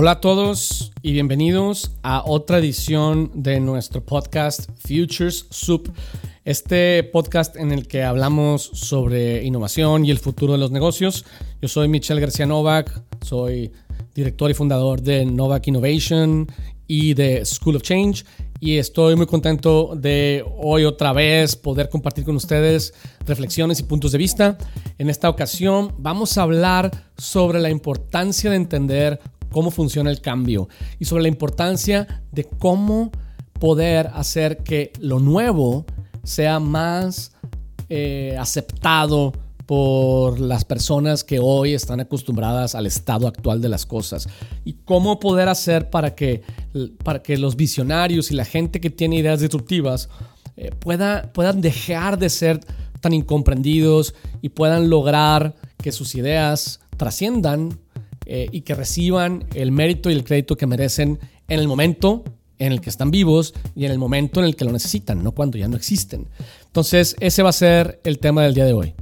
Hola a todos y bienvenidos a otra edición de nuestro podcast Futures Soup. Este podcast en el que hablamos sobre innovación y el futuro de los negocios. Yo soy Michelle García Novak, soy director y fundador de Novak Innovation y de School of Change. Y estoy muy contento de hoy otra vez poder compartir con ustedes reflexiones y puntos de vista. En esta ocasión vamos a hablar sobre la importancia de entender cómo funciona el cambio y sobre la importancia de cómo poder hacer que lo nuevo sea más eh, aceptado por las personas que hoy están acostumbradas al estado actual de las cosas. Y cómo poder hacer para que, para que los visionarios y la gente que tiene ideas disruptivas eh, pueda, puedan dejar de ser tan incomprendidos y puedan lograr que sus ideas trasciendan eh, y que reciban el mérito y el crédito que merecen en el momento en el que están vivos y en el momento en el que lo necesitan, no cuando ya no existen. Entonces, ese va a ser el tema del día de hoy.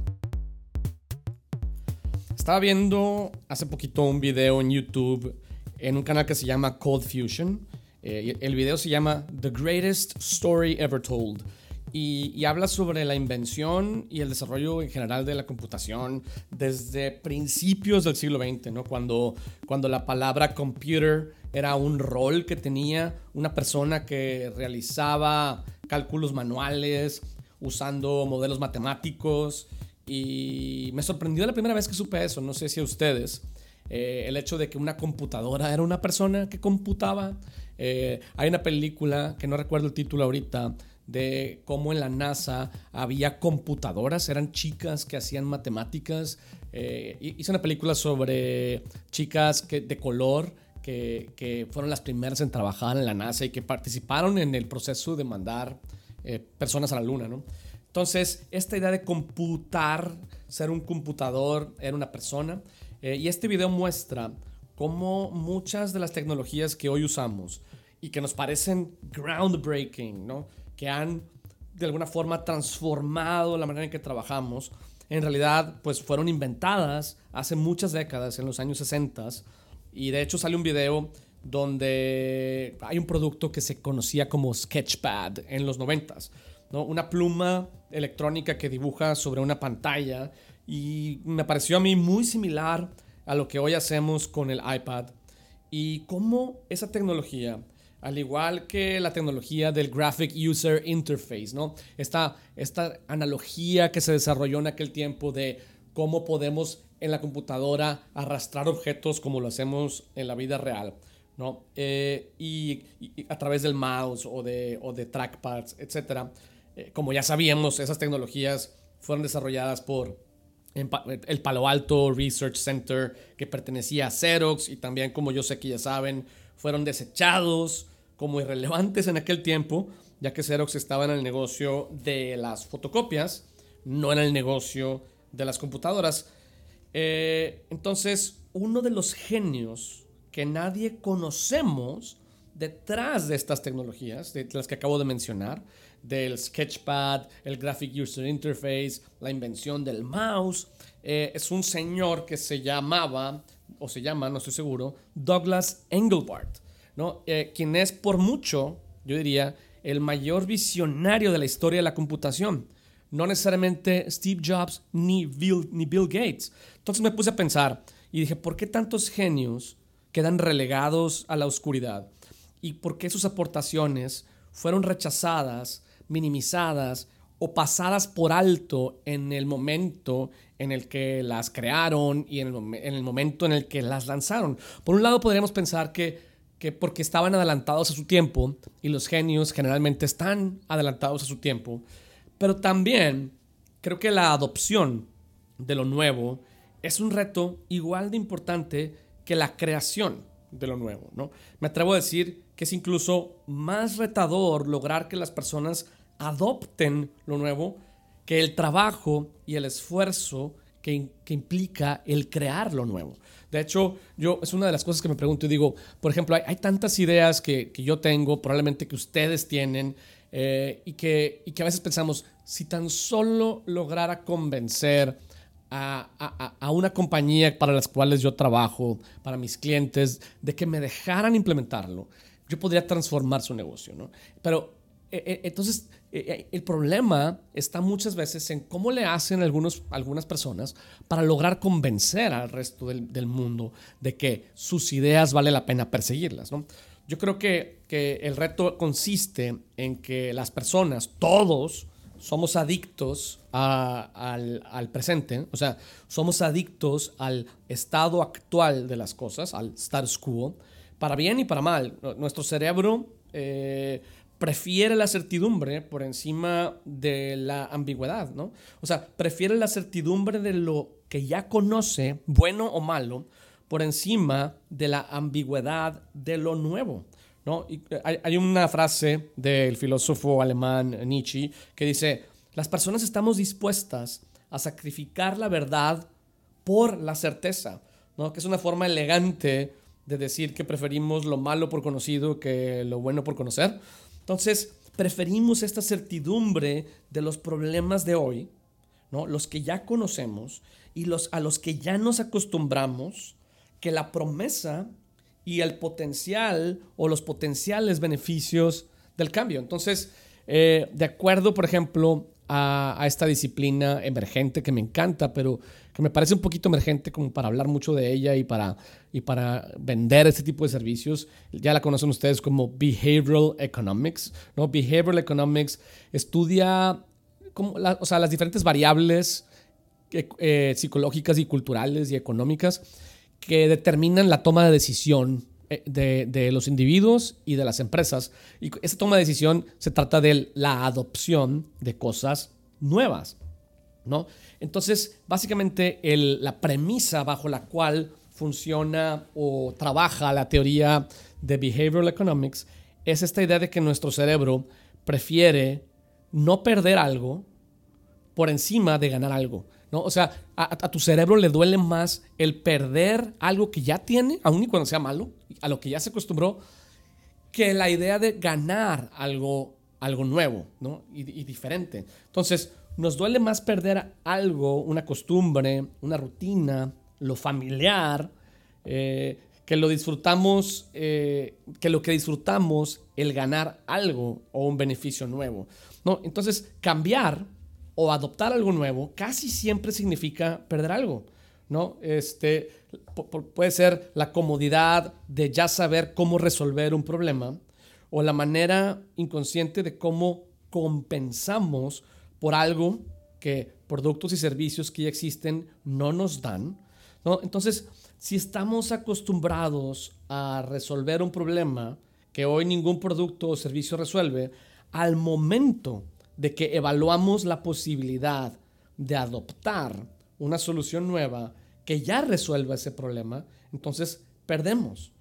Estaba viendo hace poquito un video en YouTube en un canal que se llama Cold Fusion. Eh, el video se llama The Greatest Story Ever Told. Y, habla sobre la invención y el desarrollo en general de la computación desde principios del siglo XX, ¿no? cuando, cuando la palabra computer era un rol que tenía una persona que realizaba cálculos manuales usando modelos matemáticos y me sorprendió la primera vez que supe eso, no sé si a ustedes, eh, el hecho de que una computadora era una persona que computaba. Eh, hay una película, que no recuerdo el título ahorita, de cómo en la NASA había computadoras, eran chicas que hacían matemáticas. Eh, hice una película sobre chicas que, de color que, que, fueron las primeras en trabajar en la NASA y que participaron en el proceso de mandar personas a la Luna, ¿no? Entonces, esta idea de computar, ser un computador, era una persona. Eh, y este video muestra cómo muchas de las tecnologías que hoy usamos y que nos parecen groundbreaking, ¿no? Que han de alguna forma transformado la manera en que trabajamos, en realidad pues fueron inventadas hace muchas décadas, en los años 60. Y de hecho sale un video donde hay un producto que se conocía como Sketchpad en los 90s. ¿no? Una pluma electrónica que dibuja sobre una pantalla y me pareció a mí muy similar a lo que hoy hacemos con el iPad y cómo esa tecnología, al igual que la tecnología del Graphic User Interface, ¿no? esta, esta analogía que se desarrolló en aquel tiempo de cómo podemos en la computadora arrastrar objetos como lo hacemos en la vida real. ¿no? Eh, y, a través del mouse o de, o de trackpads, etcétera, eh, como ya sabíamos, esas tecnologías fueron desarrolladas por el Palo Alto Research Center, que pertenecía a Xerox, y también, como yo sé que ya saben, fueron desechados como irrelevantes en aquel tiempo, ya que Xerox estaba en el negocio de las fotocopias, no en el negocio de las computadoras. Eh, entonces, uno de los genios que nadie conocemos detrás de estas tecnologías, de las que acabo de mencionar, del Sketchpad, el Graphic User Interface, la invención del mouse. Eh, es un señor que se llamaba, o se llama, no estoy seguro, Douglas Engelbart, ¿no? Eh, quien es por mucho, yo diría, el mayor visionario de la historia de la computación. No necesariamente Steve Jobs ni Bill, ni Bill Gates. Entonces me puse a pensar y dije, ¿por qué tantos genios quedan relegados a la oscuridad? ¿Y por qué sus aportaciones fueron rechazadas minimizadas o pasadas por alto en el momento en el que las crearon y en el, momento en el que las lanzaron. Por un lado podríamos pensar que, que porque estaban adelantados a su tiempo, y los genios generalmente están adelantados a su tiempo, pero también creo que la adopción de lo nuevo es un reto igual de importante que la creación de lo nuevo, ¿no? Me atrevo a decir que es incluso más retador lograr que las personas adopten lo nuevo que el trabajo y el esfuerzo que, implica el crear lo nuevo. De hecho, yo es una de las cosas que me pregunto y digo, por ejemplo, hay, tantas ideas que, yo tengo, probablemente que ustedes tienen, eh, y, que, y que a veces pensamos, si tan solo lograra convencer a, a, una compañía para las cuales yo trabajo, para mis clientes, de que me dejaran implementarlo, yo podría transformar su negocio, ¿no? Pero eh, eh, entonces eh, el problema está muchas veces en cómo le hacen algunos, algunas personas para lograr convencer al resto del, del, mundo de que sus ideas vale la pena perseguirlas, ¿no? Yo creo que, que el reto consiste en que las personas, todos, somos adictos al, presente, o sea, somos adictos al estado actual de las cosas, al status quo, para bien y para mal. Nuestro cerebro eh, prefiere la certidumbre por encima de la ambigüedad, ¿no? O sea, prefiere la certidumbre de lo que ya conoce, bueno o malo, por encima de la ambigüedad de lo nuevo. ¿no? Eh, hay, una frase del filósofo alemán Nietzsche que dice, las personas estamos dispuestas a sacrificar la verdad por la certeza, ¿no? que es una forma elegante de decir que preferimos lo malo por conocido que lo bueno por conocer. Entonces, preferimos esta certidumbre de los problemas de hoy, ¿no? los que ya conocemos y los, a los que ya nos acostumbramos, que la promesa y el potencial o los potenciales beneficios del cambio. Entonces, eh, de acuerdo, por ejemplo, a, esta disciplina emergente que me encanta, pero que me parece un poquito emergente como para hablar mucho de ella y para, y para vender este tipo de servicios. Ya la conocen ustedes como Behavioral Economics. ¿no? Behavioral Economics estudia como o sea, las diferentes variables eh, psicológicas y culturales y económicas que determinan la toma de decisión eh, de, los individuos y de las empresas. Y esa toma de decisión se trata de la adopción de cosas nuevas. Entonces, básicamente, la premisa bajo la cual funciona o trabaja la teoría de behavioral economics es esta idea de que nuestro cerebro prefiere no perder algo por encima de ganar algo. O sea, a, tu cerebro le duele más el perder algo que ya tiene, aun y cuando sea malo, a lo que ya se acostumbró, que la idea de ganar algo, algo nuevo ¿no? y, diferente. Entonces, nos duele más perder algo, una costumbre, una rutina, lo familiar, eh, que lo disfrutamos, eh, que lo que disfrutamos, el ganar algo o un beneficio nuevo. ¿no? Entonces, cambiar o adoptar algo nuevo casi siempre significa perder algo, ¿no? Este, puede ser la comodidad de ya saber cómo resolver un problema o la manera inconsciente de cómo compensamos por algo que productos y servicios que ya existen no nos dan, ¿no? Entonces, si estamos acostumbrados a resolver un problema que hoy ningún producto o servicio resuelve, al momento de que evaluamos la posibilidad de adoptar una solución nueva que ya resuelva ese problema, entonces perdemos.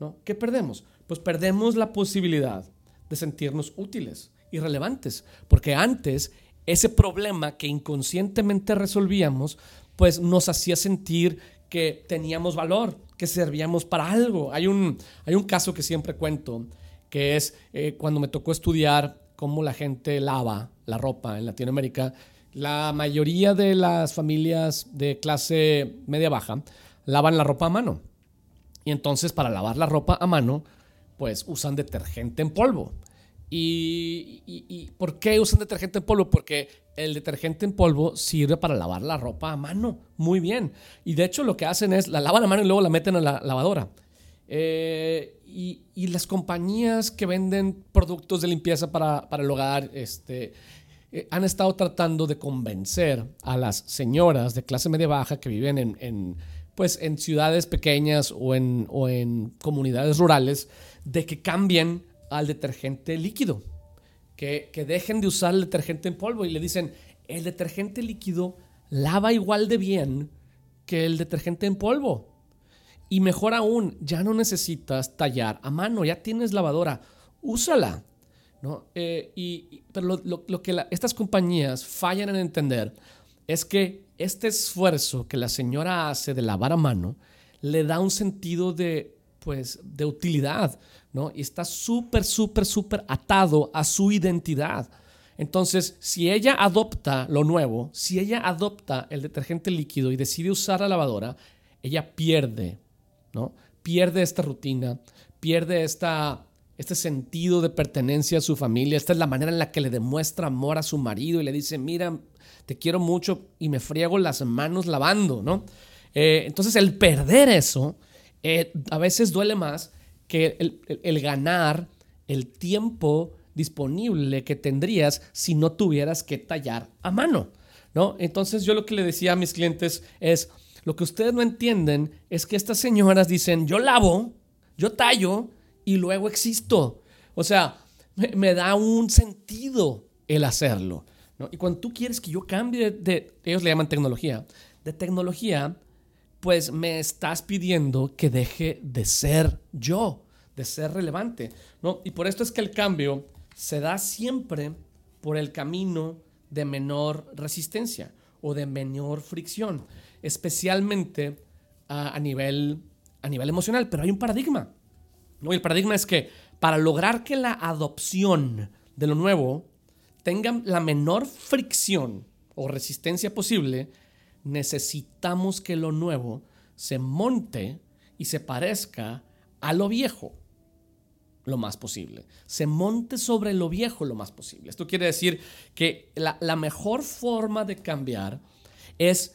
¿no? ¿Qué perdemos? Pues perdemos la posibilidad de sentirnos útiles y relevantes, porque antes ese problema que inconscientemente resolvíamos, pues nos hacía sentir que teníamos valor, que servíamos para algo. Hay un, hay un caso que siempre cuento, que es eh, cuando me tocó estudiar cómo la gente lava la ropa en Latinoamérica, la mayoría de las familias de clase media baja lavan la ropa a mano. Y entonces para lavar la ropa a mano, pues usan detergente en polvo. ¿Y, por qué usan detergente en polvo? Porque el detergente en polvo sirve para lavar la ropa a mano. Muy bien. Y de hecho lo que hacen es la lavan a mano y luego la meten a la lavadora. Eh, y, las compañías que venden productos de limpieza para, el hogar este, eh, han estado tratando de convencer a las señoras de clase media baja que viven en, pues, en ciudades pequeñas o en, o en comunidades rurales de que cambien al detergente líquido, que, que dejen de usar el detergente en polvo y le dicen, el detergente líquido lava igual de bien que el detergente en polvo. Y mejor aún, ya no necesitas tallar a mano, ya tienes lavadora, úsala. ¿no? Eh, y, pero lo, que estas compañías fallan en entender es que este esfuerzo que la señora hace de lavar a mano le da un sentido de, pues, de utilidad, ¿no? Y está súper, súper, súper atado a su identidad. Entonces, si ella adopta lo nuevo, si ella adopta el detergente líquido y decide usar la lavadora, ella pierde, ¿no? Pierde esta rutina, pierde esta, este sentido de pertenencia a su familia. Esta es la manera en la que le demuestra amor a su marido y le dice, mira, te quiero mucho y me friego las manos lavando, ¿no? Eh, entonces, el perder eso eh, a veces duele más que el ganar el tiempo disponible que tendrías si no tuvieras que tallar a mano, ¿no? Entonces yo lo que le decía a mis clientes es, lo que ustedes no entienden es que estas señoras dicen, yo lavo, yo tallo y luego existo. O sea, me, da un sentido el hacerlo. ¿no? Y cuando tú quieres que yo cambie de, ellos le llaman tecnología, de tecnología, pues me estás pidiendo que deje de ser yo, de ser relevante. ¿no? Y por esto es que el cambio se da siempre por el camino de menor resistencia o de menor fricción, especialmente a, nivel, a nivel emocional. Pero hay un paradigma. ¿no? el paradigma es que para lograr que la adopción de lo nuevo tenga la menor fricción o resistencia posible, necesitamos que lo nuevo se monte y se parezca a lo viejo lo más posible. Se monte sobre lo viejo lo más posible. Esto quiere decir que la, mejor forma de cambiar es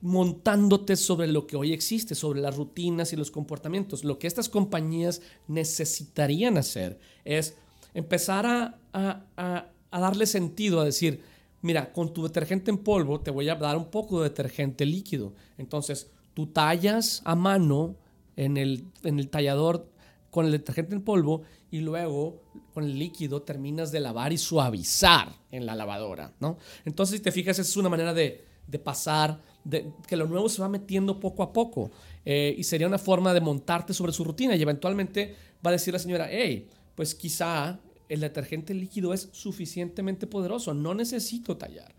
montándote sobre lo que hoy existe, sobre las rutinas y los comportamientos. Lo que estas compañías necesitarían hacer es empezar a, darle sentido, a decir, mira, con tu detergente en polvo te voy a dar un poco de detergente líquido. Entonces, tú tallas a mano en el, en el tallador con el detergente en polvo y luego con el líquido terminas de lavar y suavizar en la lavadora, ¿no? Entonces, si te fijas, es una manera de, pasar, de, que lo nuevo se va metiendo poco a poco eh, y sería una forma de montarte sobre su rutina y eventualmente va a decir la señora, hey, pues quizá el detergente líquido es suficientemente poderoso, no necesito tallar.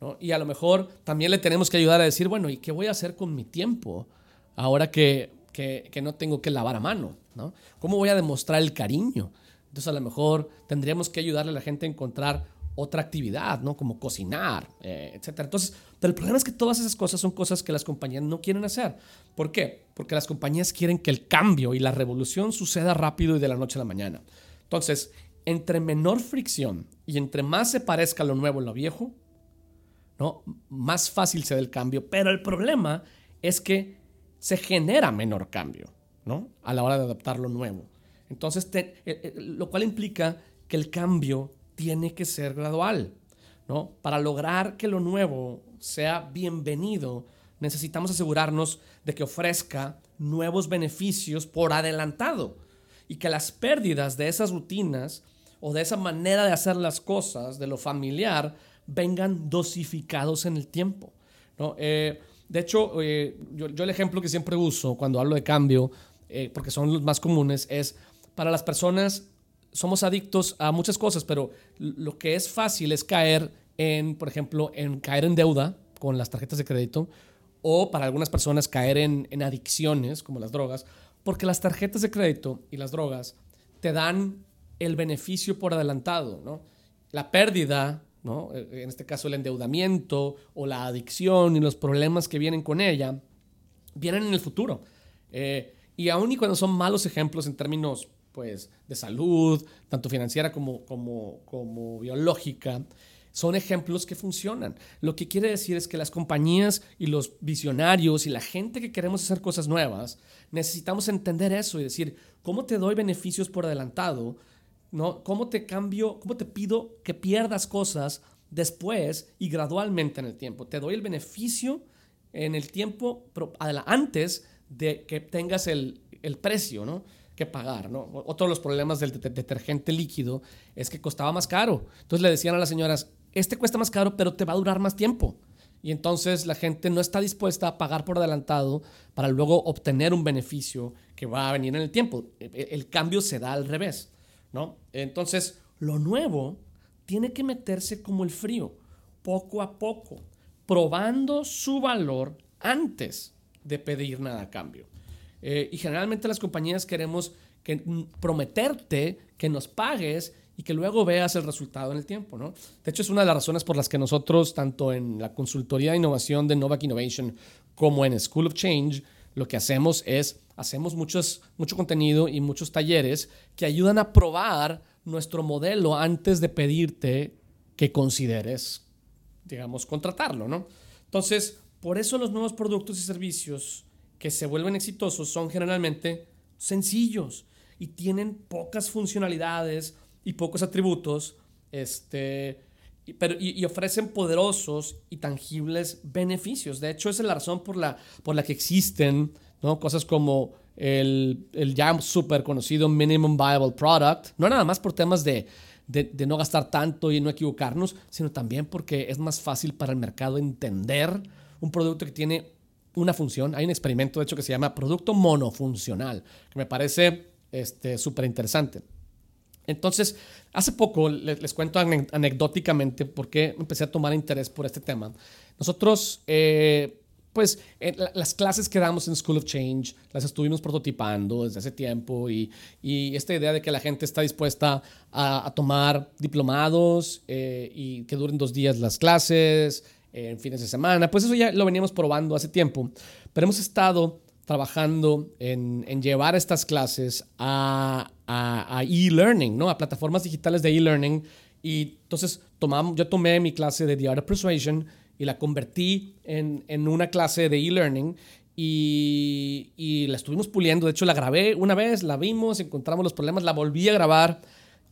¿no? Y a lo mejor también le tenemos que ayudar a decir, bueno, ¿y qué voy a hacer con mi tiempo ahora que que, no tengo que lavar a mano, ¿no? ¿Cómo voy a demostrar el cariño? Entonces a lo mejor tendríamos que ayudarle a la gente a encontrar otra actividad, ¿no? Como cocinar, eh, etc. Entonces, pero el problema es que todas esas cosas son cosas que las compañías no quieren hacer. ¿Por qué? Porque las compañías quieren que el cambio y la revolución suceda rápido y de la noche a la mañana. Entonces, entre menor fricción y entre más se parezca lo nuevo a lo viejo, ¿no? Más fácil se el cambio. Pero el problema es que se genera menor cambio, ¿no? A la hora de adaptar lo nuevo. Entonces, eh, eh, lo cual implica que el cambio tiene que ser gradual, ¿no? Para lograr que lo nuevo sea bienvenido, necesitamos asegurarnos de que ofrezca nuevos beneficios por adelantado y que las pérdidas de esas rutinas o de esa manera de hacer las cosas, de lo familiar, vengan dosificados en el tiempo. ¿no? Eh, de hecho, eh, yo, el ejemplo que siempre uso cuando hablo de cambio, eh, porque son los más comunes, es para las personas, somos adictos a muchas cosas, pero lo que es fácil es caer en, por ejemplo, en caer en deuda con las tarjetas de crédito o para algunas personas caer en, en adicciones como las drogas, porque las tarjetas de crédito y las drogas te dan el beneficio por adelantado, ¿no? La pérdida eh, en este caso el endeudamiento o la adicción y los problemas que vienen con ella, vienen en el futuro. Eh, y aún y cuando son malos ejemplos en términos pues, de salud, tanto financiera como, como, como biológica, son ejemplos que funcionan. Lo que quiere decir es que las compañías y los visionarios y la gente que queremos hacer cosas nuevas, necesitamos entender eso y decir, ¿cómo te doy beneficios por adelantado? ¿No? ¿Cómo te cambio, cómo te pido que pierdas cosas después y gradualmente en el tiempo? Te doy el beneficio en el tiempo antes de que tengas el, precio, ¿no? que pagar, ¿no? Otro de los problemas del detergente líquido es que costaba más caro. Entonces le decían a las señoras, este cuesta más caro, pero te va a durar más tiempo. Y entonces la gente no está dispuesta a pagar por adelantado para luego obtener un beneficio que va a venir en el tiempo. E, e, el cambio se da al revés. ¿No? Entonces, lo nuevo tiene que meterse como el frío, poco a poco, probando su valor antes de pedir nada a cambio. Eh, y generalmente las compañías queremos que, mm, prometerte que nos pagues y que luego veas el resultado en el tiempo. De hecho, es una de las razones por las que nosotros, tanto en la consultoría de innovación de Novak Innovation como en School of Change, lo que hacemos es, hacemos mucho contenido y muchos talleres que ayudan a probar nuestro modelo antes de pedirte que consideres, digamos, contratarlo, ¿no? Entonces, por eso los nuevos productos y servicios que se vuelven exitosos son generalmente sencillos y tienen pocas funcionalidades y pocos atributos, este, pero, y, ofrecen poderosos y tangibles beneficios. De hecho, esa es la razón por la, por la que existen ¿no? cosas como el, el ya súper conocido Minimum Viable Product, no nada más por temas de, de, de, no gastar tanto y no equivocarnos, sino también porque es más fácil para el mercado entender un producto que tiene una función. Hay un experimento, de hecho, que se llama producto monofuncional, que me parece súper este, interesante. Entonces, hace poco les, cuento anecdóticamente por qué empecé a tomar interés por este tema. Nosotros, eh, pues, las clases que damos en School of Change las estuvimos prototipando desde hace tiempo y, esta idea de que la gente está dispuesta a, tomar diplomados eh, y que duren dos días las clases, en fines de semana, pues eso ya lo veníamos probando hace tiempo, pero hemos estado trabajando en, llevar estas clases a, e-learning, ¿no? A plataformas digitales de e-learning. Y entonces tomamos, yo tomé mi clase de The Art of Persuasion y la convertí en, una clase de e-learning y, y, la estuvimos puliendo. De hecho, la grabé una vez, la vimos, encontramos los problemas, la volví a grabar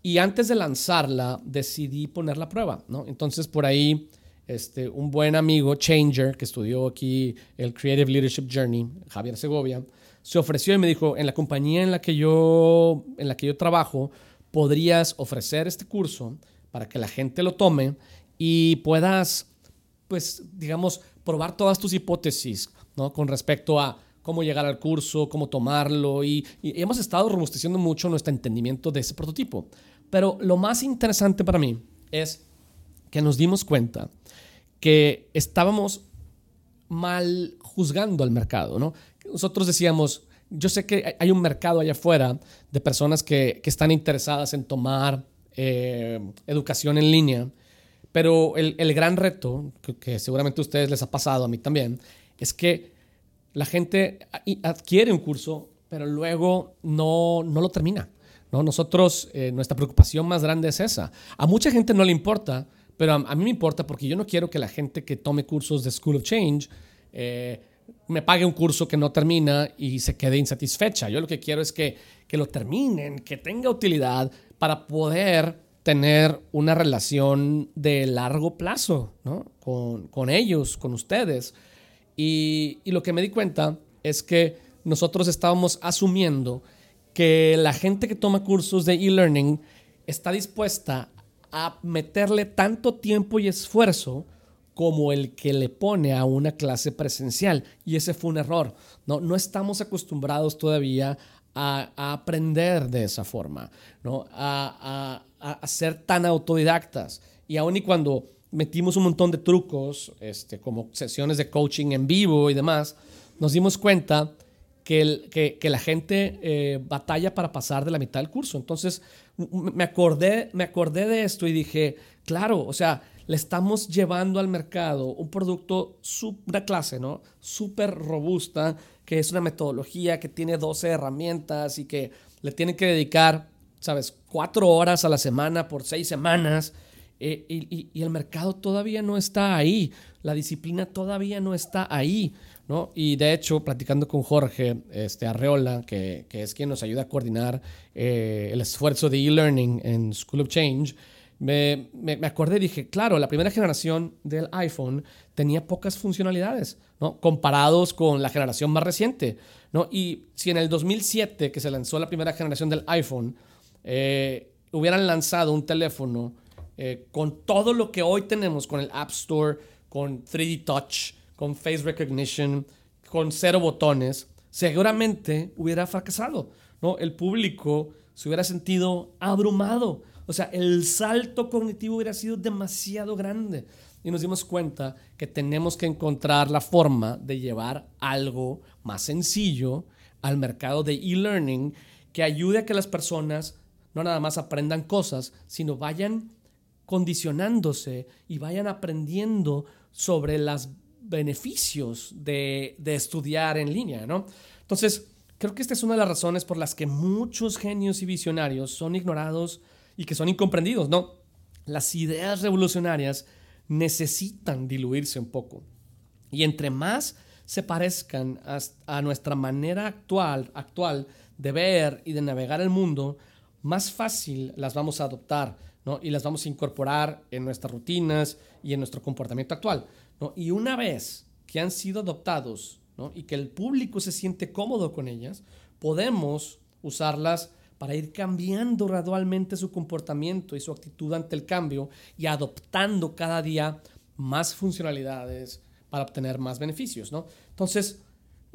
y antes de lanzarla decidí poner la prueba, ¿no? Entonces por ahí este, un buen amigo, Changer, que estudió aquí el Creative Leadership Journey, Javier Segovia, se ofreció y me dijo, en la compañía en la que yo, en la que yo trabajo, podrías ofrecer este curso para que la gente lo tome y puedas, pues, digamos, probar todas tus hipótesis, ¿no? Con respecto a cómo llegar al curso, cómo tomarlo y, y hemos estado robusteciendo mucho nuestro entendimiento de ese prototipo. Pero lo más interesante para mí es que nos dimos cuenta que estábamos mal juzgando al mercado, ¿no? Nosotros decíamos, yo sé que hay un mercado allá afuera de personas que, están interesadas en tomar eh, educación en línea, pero el, gran reto, que, seguramente a ustedes les ha pasado, a mí también, es que la gente adquiere un curso, pero luego no, no lo termina. ¿no? Nosotros, eh, nuestra preocupación más grande es esa. A mucha gente no le importa pero a, mí me importa porque yo no quiero que la gente que tome cursos de School of Change eh, me pague un curso que no termina y se quede insatisfecha. Yo lo que quiero es que, que lo terminen, que tenga utilidad para poder tener una relación de largo plazo ¿no? con, con, ellos, con ustedes. Y, y lo que me di cuenta es que nosotros estábamos asumiendo que la gente que toma cursos de e-learning está dispuesta a meterle tanto tiempo y esfuerzo como el que le pone a una clase presencial. Y ese fue un error. No, no estamos acostumbrados todavía a, aprender de esa forma, ¿no? A, a, ser tan autodidactas. Y aun y cuando metimos un montón de trucos, este, como sesiones de coaching en vivo y demás, nos dimos cuenta que, la gente eh, batalla para pasar de la mitad del curso. Entonces, me acordé, me acordé de esto y dije, claro, o sea, le estamos llevando al mercado un producto, una clase, ¿no? Súper robusta, que es una metodología que tiene 12 herramientas y que le tienen que dedicar, ¿sabes? Cuatro horas a la semana por seis semanas. Eh, y, el mercado todavía no está ahí, la disciplina todavía no está ahí. Y de hecho, platicando con Jorge este, Arreola, que, es quien nos ayuda a coordinar eh, el esfuerzo de e-learning en School of Change, me, me, acordé y dije, claro, la primera generación del iPhone tenía pocas funcionalidades, ¿no? Comparados con la generación más reciente. Y si en el 2007, que se lanzó la primera generación del iPhone, eh, hubieran lanzado un teléfono eh, con todo lo que hoy tenemos, con el App Store, con 3D Touch, con face recognition, con cero botones, seguramente hubiera fracasado, ¿no? El público se hubiera sentido abrumado, o sea, el salto cognitivo hubiera sido demasiado grande. Y nos dimos cuenta que tenemos que encontrar la forma de llevar algo más sencillo al mercado de e-learning que ayude a que las personas no nada más aprendan cosas, sino vayan condicionándose y vayan aprendiendo sobre los beneficios de, de estudiar en línea, ¿no? Entonces, creo que esta es una de las razones por las que muchos genios y visionarios son ignorados y que son incomprendidos, ¿no? Las ideas revolucionarias necesitan diluirse un poco. Y entre más se parezcan a, nuestra manera actual, actual de ver y de navegar el mundo, más fácil las vamos a adoptar ¿no? y las vamos a incorporar en nuestras rutinas y en nuestro comportamiento actual. ¿no? Y una vez que han sido adoptados ¿no? y que el público se siente cómodo con ellas, podemos usarlas para ir cambiando gradualmente su comportamiento y su actitud ante el cambio y adoptando cada día más funcionalidades, para obtener más beneficios, ¿no? Entonces,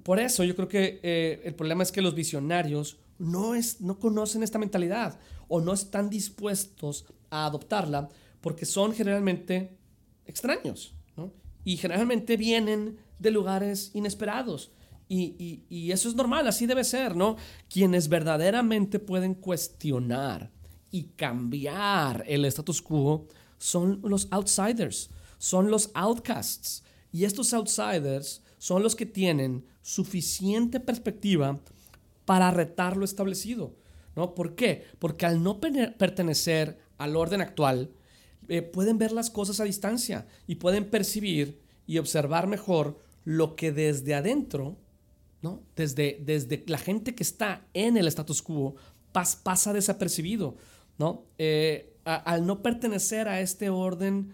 por eso yo creo que eh, el problema es que los visionarios no, es, no conocen esta mentalidad o no están dispuestos a adoptarla porque son generalmente extraños, ¿no? Y generalmente vienen de lugares inesperados. Y, y, eso es normal, así debe ser, ¿no? Quienes verdaderamente pueden cuestionar y cambiar el status quo son los outsiders, son los outcasts, y estos outsiders son los que tienen suficiente perspectiva para retar lo establecido. ¿no? ¿Por qué? Porque al no pertenecer al orden actual, eh, pueden ver las cosas a distancia y pueden percibir y observar mejor lo que desde adentro, ¿no? desde, desde la gente que está en el status quo, pasa desapercibido. ¿no? Eh, al no pertenecer a este orden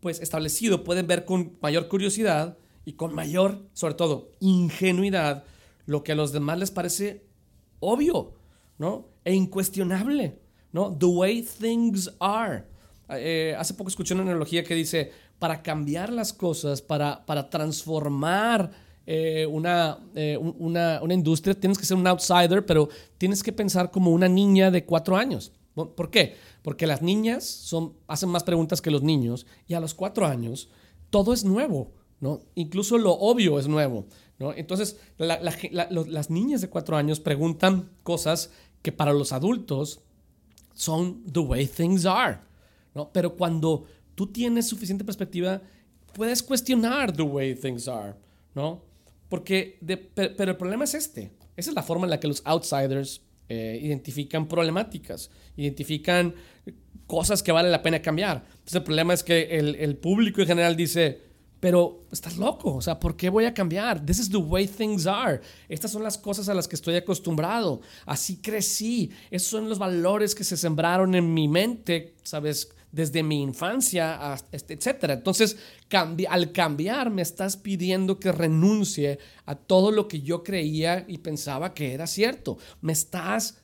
pues establecido pueden ver con mayor curiosidad y con mayor, sobre todo, ingenuidad lo que a los demás les parece obvio, ¿no? E incuestionable, ¿no? The way things are. Eh, hace poco escuché una analogía que dice, para cambiar las cosas, para, para transformar eh, una, eh, una, una industria, tienes que ser un outsider, pero tienes que pensar como una niña de cuatro años. ¿Por qué? Porque las niñas son, hacen más preguntas que los niños y a los cuatro años todo es nuevo, ¿no? Incluso lo obvio es nuevo, ¿no? Entonces, las niñas de cuatro años preguntan cosas que para los adultos son the way things are, ¿no? Pero cuando tú tienes suficiente perspectiva, puedes cuestionar the way things are, ¿no? Porque, pero el problema es este. Esa es la forma en la que los outsiders eh, identifican problemáticas, identifican cosas que vale la pena cambiar. Entonces el problema es que el, el, público en general dice, pero estás loco, o sea, ¿por qué voy a cambiar? This is the way things are. Estas son las cosas a las que estoy acostumbrado. Así crecí. Esos son los valores que se sembraron en mi mente, ¿sabes? desde mi infancia, este, etc. Entonces, al cambiar, me estás pidiendo que renuncie a todo lo que yo creía y pensaba que era cierto. Me estás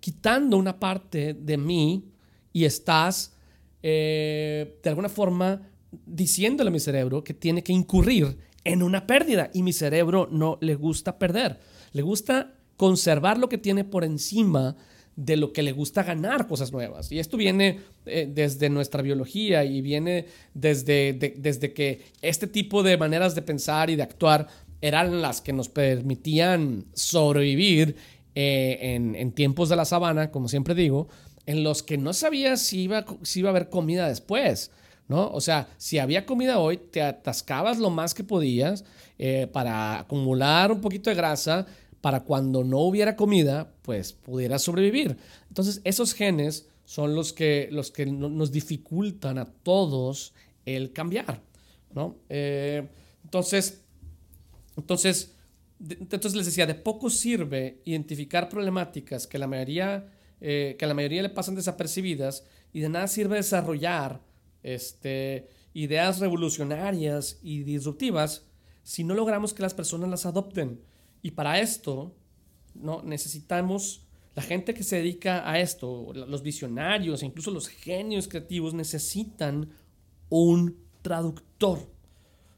quitando una parte de mí y estás, eh, de alguna forma, diciéndole a mi cerebro que tiene que incurrir en una pérdida y mi cerebro no le gusta perder. Le gusta conservar lo que tiene por encima de lo que le gusta ganar cosas nuevas. Y esto viene eh, desde nuestra biología y viene desde, desde que este tipo de maneras de pensar y de actuar eran las que nos permitían sobrevivir eh, en, tiempos de la sabana, como siempre digo, en los que no sabías si iba, si iba a haber comida después. ¿No? O sea, si había comida hoy, te atascabas lo más que podías eh, para acumular un poquito de grasa, para cuando no hubiera comida, pues pudiera sobrevivir. Entonces, esos genes son los que, los que nos dificultan a todos el cambiar, ¿no? Eh, entonces, entonces, entonces les decía, de poco sirve identificar problemáticas que la mayoría, eh, que a la mayoría le pasan desapercibidas y de nada sirve desarrollar este, ideas revolucionarias y disruptivas si no logramos que las personas las adopten. Y para esto, ¿no? necesitamos, la gente que se dedica a esto, los visionarios, incluso los genios creativos, necesitan un traductor.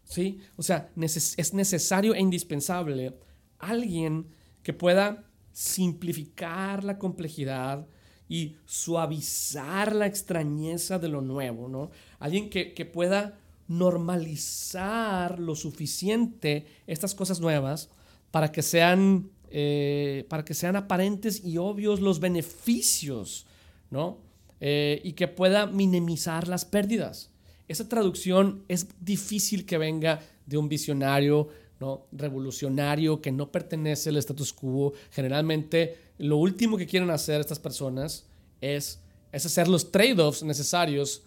¿sí? O sea, es necesario e indispensable alguien que pueda simplificar la complejidad y suavizar la extrañeza de lo nuevo, ¿no? Alguien que, que pueda normalizar lo suficiente estas cosas nuevas para que sean, eh, para que sean aparentes y obvios los beneficios ¿no? Eh, y que pueda minimizar las pérdidas. Esa traducción es difícil que venga de un visionario ¿no? revolucionario que no pertenece al status quo. Generalmente lo último que quieren hacer estas personas es, es hacer los trade-offs necesarios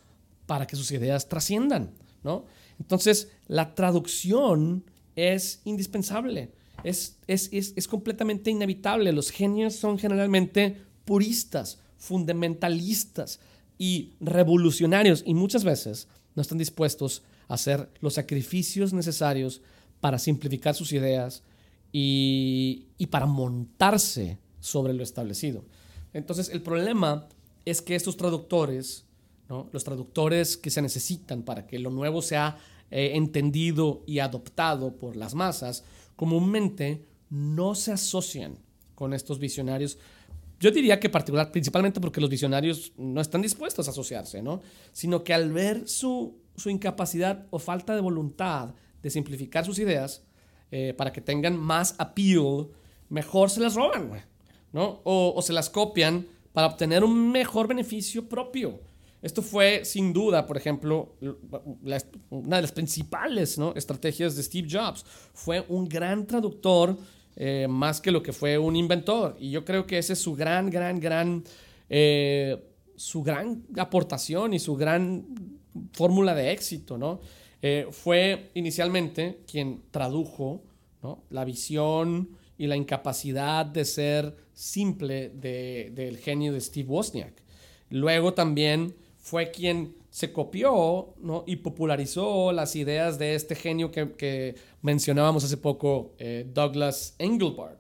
para que sus ideas trasciendan. ¿no? Entonces, la traducción es indispensable, es, es, es, es completamente inevitable. Los genios son generalmente puristas, fundamentalistas y revolucionarios y muchas veces no están dispuestos a hacer los sacrificios necesarios para simplificar sus ideas y, y para montarse sobre lo establecido. Entonces el problema es que estos traductores, ¿no? los traductores que se necesitan para que lo nuevo sea eh, entendido y adoptado por las masas, comúnmente no se asocian con estos visionarios. Yo diría que particular, principalmente porque los visionarios no están dispuestos a asociarse, ¿no? Sino que al ver su, su incapacidad o falta de voluntad de simplificar sus ideas eh, para que tengan más appeal, mejor se las roban, ¿no? O, se las copian para obtener un mejor beneficio propio. Esto fue, sin duda, por ejemplo, una de las principales estrategias de Steve Jobs. Fue un gran traductor eh, más que lo que fue un inventor. Y yo creo que esa es su gran, gran, gran, eh, su gran aportación y su gran fórmula de éxito. ¿no? Eh, fue inicialmente quien tradujo la visión y la incapacidad de ser simple del genio de Steve Wozniak. Luego también fue quien se copió y popularizó las ideas de este genio que, mencionábamos hace poco, eh, Douglas Engelbart,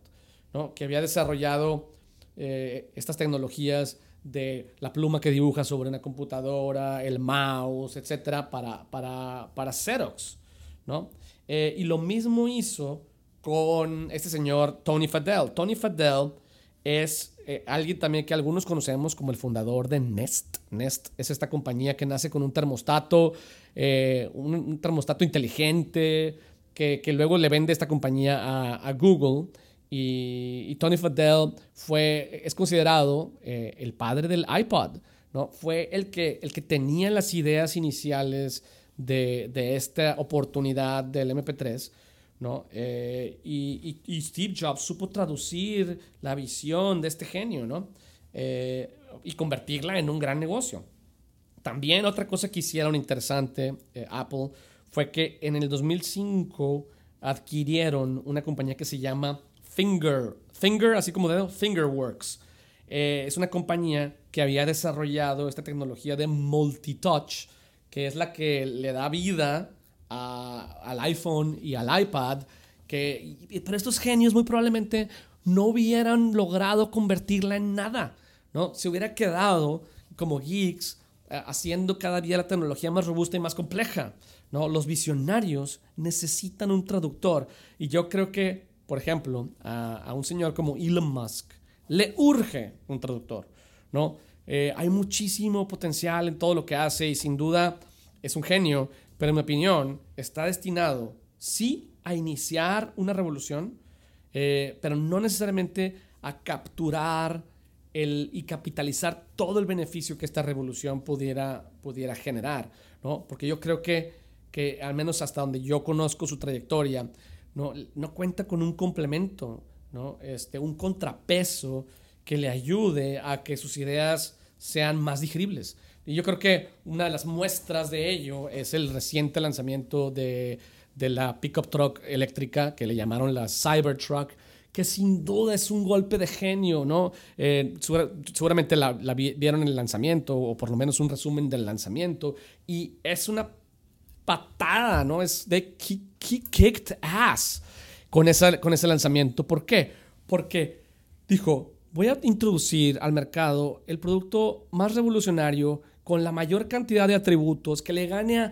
que había desarrollado eh, estas tecnologías de la pluma que dibuja sobre una computadora, el mouse, etcétera, para, para, para Xerox. ¿no? Eh, y lo mismo hizo con este señor Tony Fadell. Tony Fadell es eh, alguien también que algunos conocemos como el fundador de Nest. Nest es esta compañía que nace con un termostato, eh, un, termostato inteligente, que, que, luego le vende esta compañía a, a Google. Y, Tony Fadell fue, es considerado eh, el padre del iPod. ¿no? Fue el que, el que tenía las ideas iniciales de, de esta oportunidad del MP3 ¿no? Eh, y, Steve Jobs supo traducir la visión de este genio, ¿no? Eh, y convertirla en un gran negocio. También otra cosa que hicieron interesante eh, Apple fue que en el 2005 adquirieron una compañía que se llama Finger, Finger, así como dedo, Fingerworks. es una compañía que había desarrollado esta tecnología de multitouch, que es la que le da vida al iPhone y al iPad, que, pero estos genios muy probablemente no hubieran logrado convertirla en nada, ¿no? Se hubiera quedado como geeks eh, haciendo cada día la tecnología más robusta y más compleja, ¿no? Los visionarios necesitan un traductor y yo creo que, por ejemplo, a, un señor como Elon Musk le urge un traductor, ¿no? Eh, hay muchísimo potencial en todo lo que hace y sin duda es un genio, pero en mi opinión está destinado, sí, a iniciar una revolución, eh, pero no necesariamente a capturar el, y capitalizar todo el beneficio que esta revolución pudiera, pudiera generar, ¿no? Porque yo creo que, que, al menos hasta donde yo conozco su trayectoria, no, no cuenta con un complemento, ¿no? Este, un contrapeso que le ayude a que sus ideas sean más digeribles. Y yo creo que una de las muestras de ello es el reciente lanzamiento de, de la pickup truck eléctrica que le llamaron la Cybertruck, que sin duda es un golpe de genio, ¿no? Eh, seguramente la, la, vieron el lanzamiento, o por lo menos un resumen del lanzamiento, y es una patada, ¿no? Es de kicked ass con, esa, con ese lanzamiento. ¿Por qué? Porque dijo, voy a introducir al mercado el producto más revolucionario con la mayor cantidad de atributos, que le gane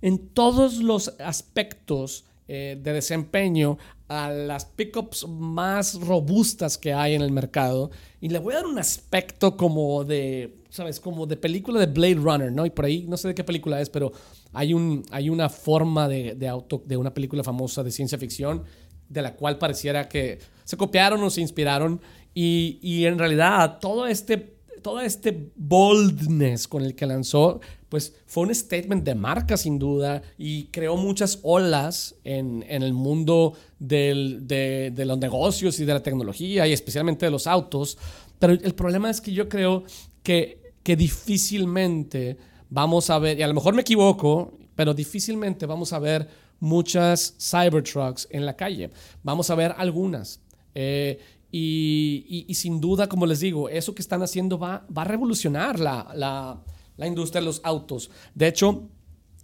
en todos los aspectos eh, de desempeño a las pickups más robustas que hay en el mercado y le voy a dar un aspecto como de, ¿sabes? Como de película de Blade Runner, ¿no? Y por ahí, no sé de qué película es, pero hay, un, hay una forma de, de, auto, de una película famosa de ciencia ficción de la cual pareciera que se copiaron o se inspiraron y, y en realidad todo este todo este boldness con el que lanzó, pues fue un statement de marca sin duda y creó muchas olas en, el mundo de, los negocios y de la tecnología y especialmente de los autos. Pero el problema es que yo creo que, que difícilmente vamos a ver, y a lo mejor me equivoco, pero difícilmente vamos a ver muchas Cybertrucks en la calle. Vamos a ver algunas. Eh, y, sin duda, como les digo, eso que están haciendo va, va a revolucionar la, industria de los autos. De hecho,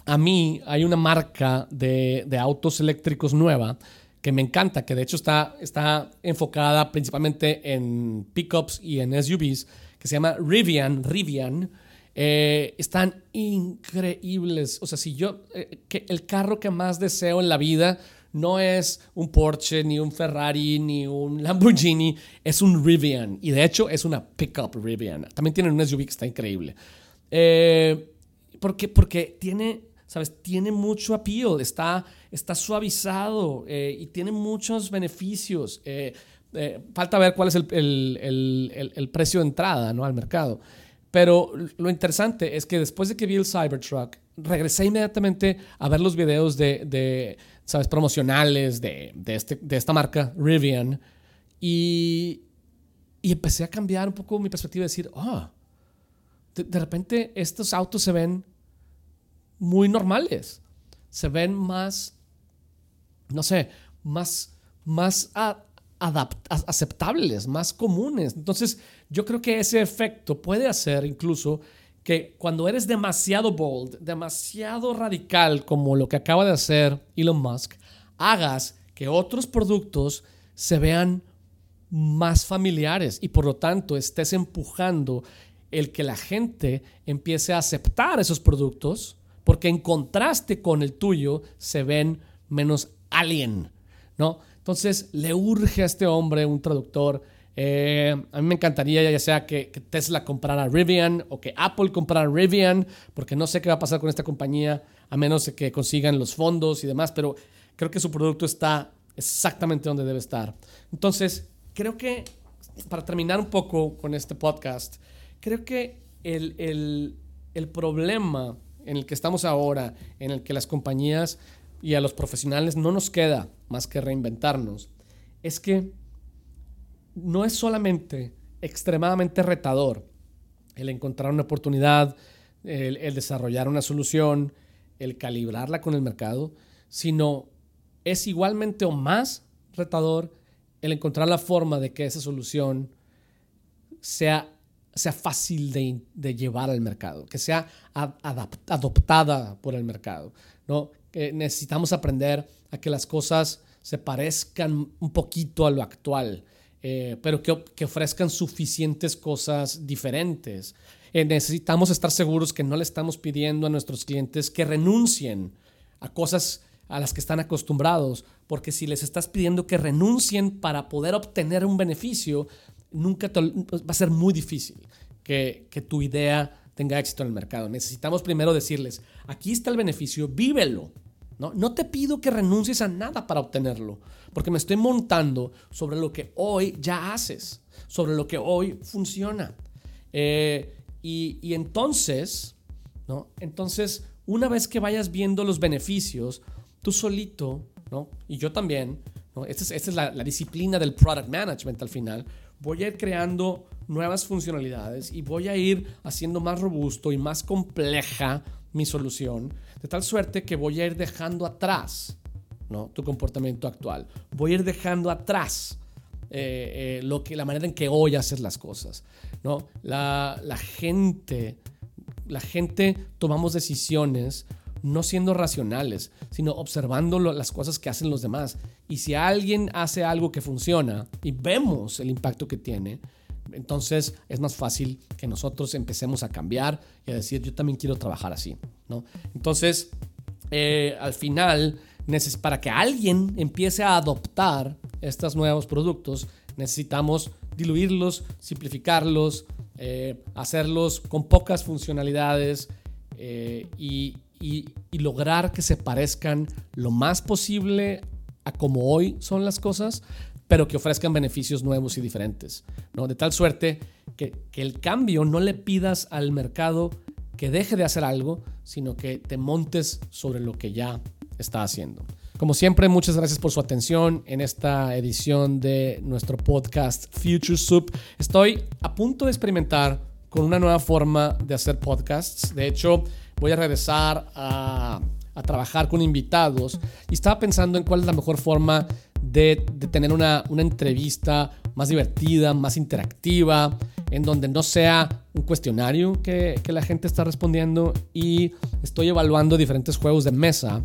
a mí hay una marca de, autos eléctricos nueva que me encanta, que de hecho está, está enfocada principalmente en pickups y en SUVs, que se llama Rivian. Rivian. Eh, están increíbles. O sea, si yo, eh, que el carro que más deseo en la vida no es un Porsche, ni un Ferrari, ni un Lamborghini, es un Rivian. Y de hecho es una pickup Rivian. También tienen un SUV que está increíble. Eh, porque, porque tiene, ¿sabes? Tiene mucho appeal, está, está suavizado eh, y tiene muchos beneficios. Eh, falta ver cuál es el, el, precio de entrada ¿no? al mercado. Pero lo interesante es que después de que vi el Cybertruck, regresé inmediatamente a ver los videos de ¿sabes? Promocionales de, de, este, de esta marca, Rivian. Y, y, empecé a cambiar un poco mi perspectiva y decir, ah, de, repente estos autos se ven muy normales. Se ven más, no sé, más, más aceptables, más comunes. Entonces, yo creo que ese efecto puede hacer incluso que cuando eres demasiado bold, demasiado radical como lo que acaba de hacer Elon Musk, hagas que otros productos se vean más familiares y por lo tanto estés empujando el que la gente empiece a aceptar esos productos porque en contraste con el tuyo se ven menos alien, ¿no? Entonces le urge a este hombre un traductor eh, a mí me encantaría ya sea que, Tesla comprara Rivian o que Apple comprara Rivian, porque no sé qué va a pasar con esta compañía a menos que consigan los fondos y demás, pero creo que su producto está exactamente donde debe estar. Entonces, creo que, para terminar un poco con este podcast, creo que el, el, el problema en el que estamos ahora, en el que las compañías y a los profesionales no nos queda más que reinventarnos, es que no es solamente extremadamente retador el encontrar una oportunidad, el, desarrollar una solución, el calibrarla con el mercado, sino es igualmente o más retador el encontrar la forma de que esa solución sea, sea fácil de, llevar al mercado, que sea adoptada por el mercado. ¿no? necesitamos aprender a que las cosas se parezcan un poquito a lo actual. Eh, pero que, ofrezcan suficientes cosas diferentes. Eh, necesitamos estar seguros que no le estamos pidiendo a nuestros clientes que renuncien a cosas a las que están acostumbrados, porque si les estás pidiendo que renuncien para poder obtener un beneficio, nunca va a ser muy difícil que, que tu idea tenga éxito en el mercado. Necesitamos primero decirles, aquí está el beneficio, vívelo. ¿No? no te pido que renuncies a nada para obtenerlo porque me estoy montando sobre lo que hoy ya haces, sobre lo que hoy funciona. Eh, y, entonces, ¿no? Entonces, una vez que vayas viendo los beneficios, tú solito, ¿no? Y yo también, ¿no? Esta es, la, la, disciplina del product management al final. Voy a ir creando nuevas funcionalidades y voy a ir haciendo más robusto y más compleja mi solución, de tal suerte que voy a ir dejando atrás ¿no? tu comportamiento actual. Voy a ir dejando atrás eh, eh, lo que, la manera en que hoy haces las cosas. ¿no? La, gente, la gente tomamos decisiones no siendo racionales, sino observando las cosas que hacen los demás. Y si alguien hace algo que funciona y vemos el impacto que tiene, entonces es más fácil que nosotros empecemos a cambiar y a decir, yo también quiero trabajar así. ¿No? Entonces, eh, al final, para que alguien empiece a adoptar estos nuevos productos, necesitamos diluirlos, simplificarlos, eh, hacerlos con pocas funcionalidades eh, y, lograr que se parezcan lo más posible a como hoy son las cosas, pero que ofrezcan beneficios nuevos y diferentes. ¿no? De tal suerte que, que el cambio no le pidas al mercado que deje de hacer algo, sino que te montes sobre lo que ya está haciendo. Como siempre, muchas gracias por su atención en esta edición de nuestro podcast Future Soup. Estoy a punto de experimentar con una nueva forma de hacer podcasts. De hecho, voy a regresar a, trabajar con invitados y estaba pensando en cuál es la mejor forma de, tener una, una entrevista más divertida, más interactiva, en donde no sea un cuestionario que, la gente está respondiendo y estoy evaluando diferentes juegos de mesa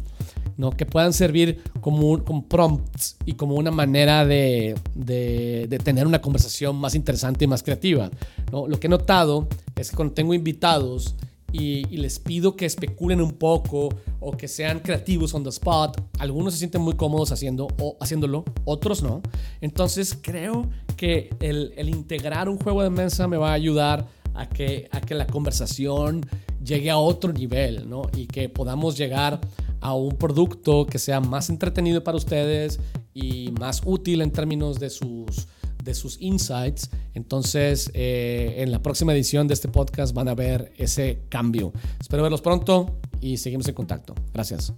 ¿no? que puedan servir como, como prompts y como una manera de, de, de, tener una conversación más interesante y más creativa. ¿no? Lo que he notado es que cuando tengo invitados y, les pido que especulen un poco o que sean creativos on the spot. Algunos se sienten muy cómodos haciendo, o haciéndolo, otros no. Entonces creo que el, el, integrar un juego de mesa me va a ayudar a que, a que la conversación llegue a otro nivel ¿no? y que podamos llegar a un producto que sea más entretenido para ustedes y más útil en términos de sus de sus insights. Entonces, eh, en la próxima edición de este podcast van a ver ese cambio. Espero verlos pronto y seguimos en contacto. Gracias.